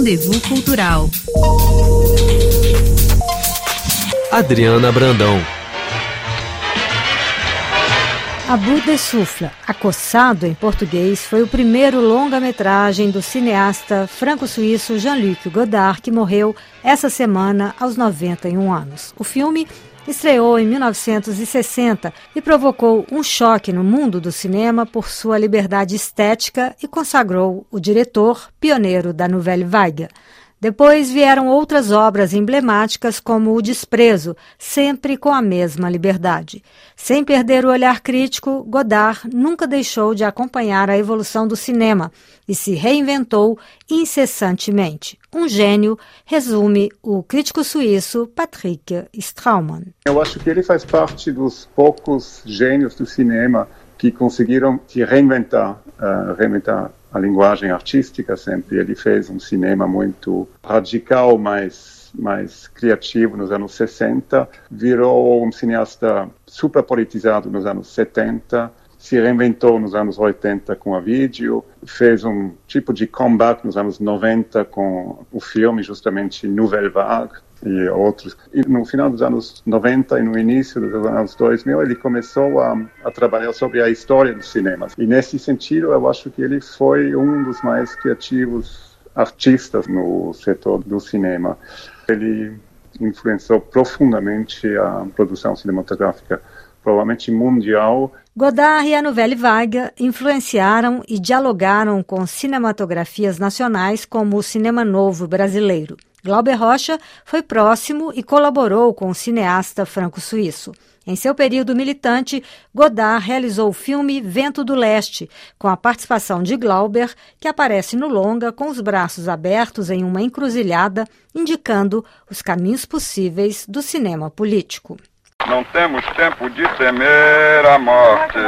Rendezvous Cultural. Adriana Brandão. Abu Souffle, Acossado em português, foi o primeiro longa-metragem do cineasta franco-suíço Jean-Luc Godard, que morreu essa semana aos 91 anos. O filme estreou em 1960 e provocou um choque no mundo do cinema por sua liberdade estética e consagrou o diretor pioneiro da Nouvelle Vague. Depois vieram outras obras emblemáticas, como O Desprezo, sempre com a mesma liberdade. Sem perder o olhar crítico, Godard nunca deixou de acompanhar a evolução do cinema e se reinventou incessantemente. Um gênio, resume o crítico suíço Patrick Straumann. Eu acho que ele faz parte dos poucos gênios do cinema que conseguiram se reinventar, uh, reinventar a linguagem artística sempre. Ele fez um cinema muito radical, mais, mais criativo nos anos 60, virou um cineasta super politizado nos anos 70, se reinventou nos anos 80 com a vídeo, fez um tipo de comeback nos anos 90 com o filme justamente Nouvelle Vague, e outros. E no final dos anos 90 e no início dos anos 2000, ele começou a, a, trabalhar sobre a história do cinema. E nesse sentido, eu acho que ele foi um dos mais criativos artistas no setor do cinema. Ele influenciou profundamente a produção cinematográfica, provavelmente mundial. Godard e a Nouvelle Vague influenciaram e dialogaram com cinematografias nacionais como o cinema novo brasileiro. Glauber Rocha foi próximo e colaborou com o cineasta franco-suíço. Em seu período militante, Godard realizou o filme Vento do Leste, com a participação de Glauber, que aparece no longa com os braços abertos em uma encruzilhada, indicando os caminhos possíveis do cinema político. Não temos tempo de temer a morte.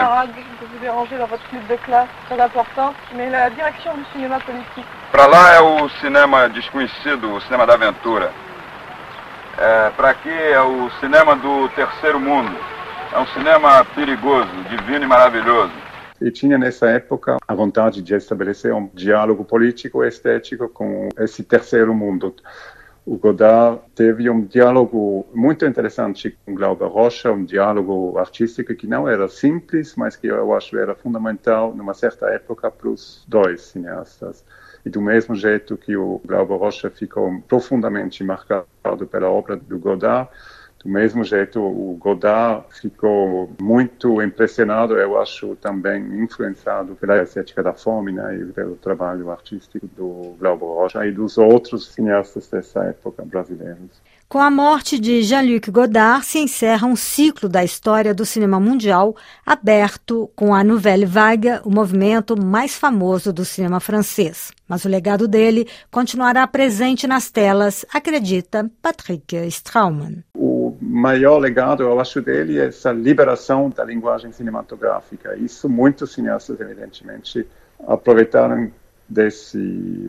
Para lá é o cinema desconhecido, o cinema da aventura. É, Para aqui é o cinema do terceiro mundo. É um cinema perigoso, divino e maravilhoso. E tinha nessa época a vontade de estabelecer um diálogo político e estético com esse terceiro mundo o Godard teve um diálogo muito interessante com Glauber Rocha, um diálogo artístico que não era simples, mas que eu acho era fundamental numa certa época para os dois cineastas. E do mesmo jeito que o Glauber Rocha ficou profundamente marcado pela obra do Godard, do mesmo jeito, o Godard ficou muito impressionado, eu acho também influenciado pela estética da fome né, e pelo trabalho artístico do Glauber Rocha e dos outros cineastas dessa época brasileiros. Com a morte de Jean-Luc Godard, se encerra um ciclo da história do cinema mundial, aberto com a Nouvelle Vague, o movimento mais famoso do cinema francês. Mas o legado dele continuará presente nas telas, acredita Patrick Straumann. Maior legado, eu acho, dele é essa liberação da linguagem cinematográfica. Isso muitos cineastas, evidentemente, aproveitaram desse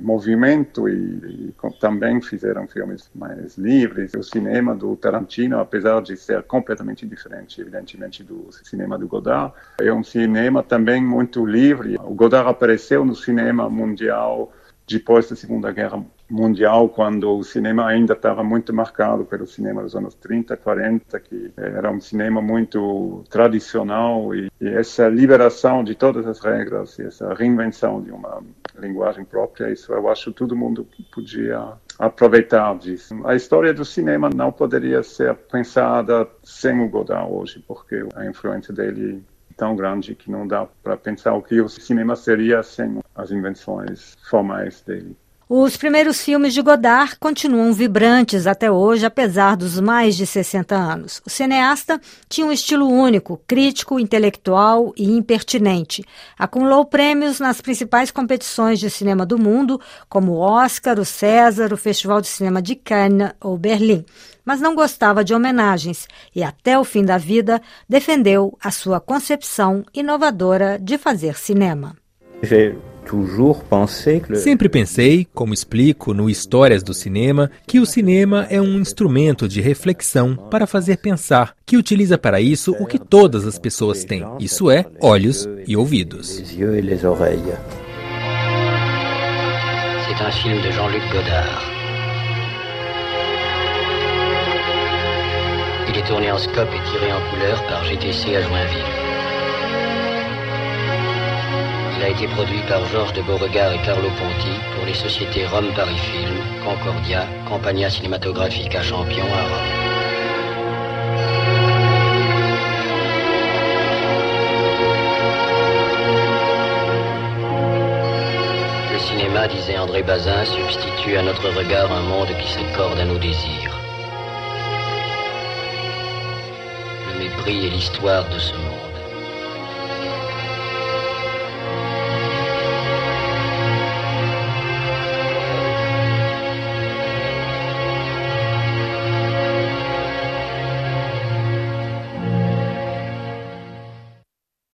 movimento e, e, também fizeram filmes mais livres. O cinema do Tarantino, apesar de ser completamente diferente, evidentemente, do cinema do Godard, é um cinema também muito livre. O Godard apareceu no cinema mundial depois da Segunda Guerra Mundial, quando o cinema ainda estava muito marcado pelo cinema dos anos 30, 40, que era um cinema muito tradicional, e, e essa liberação de todas as regras, e essa reinvenção de uma linguagem própria, isso eu acho que todo mundo podia aproveitar disso. A história do cinema não poderia ser pensada sem o Godard hoje, porque a influência dele tão grande que não dá para pensar o que o cinema seria sem as invenções formais dele. Os primeiros filmes de Godard continuam vibrantes até hoje, apesar dos mais de 60 anos. O cineasta tinha um estilo único, crítico, intelectual e impertinente. Acumulou prêmios nas principais competições de cinema do mundo, como o Oscar, o César, o Festival de Cinema de Cannes ou Berlim. Mas não gostava de homenagens e, até o fim da vida, defendeu a sua concepção inovadora de fazer cinema. Sempre pensei, como explico no Histórias do Cinema, que o cinema é um instrumento de reflexão para fazer pensar, que utiliza para isso o que todas as pessoas têm, isso é, olhos e ouvidos. un film de Jean-Luc Godard. Il est tourné en scope et tiré en couleur par GTC à Joinville. A été produit par Georges de Beauregard et Carlo Ponti pour les sociétés Rome Paris Film, Concordia, Compagnia Cinématographique à Champion à Rome. Le cinéma, disait André Bazin, substitue à notre regard un monde qui s'accorde à nos désirs. Le mépris et l'histoire de ce monde.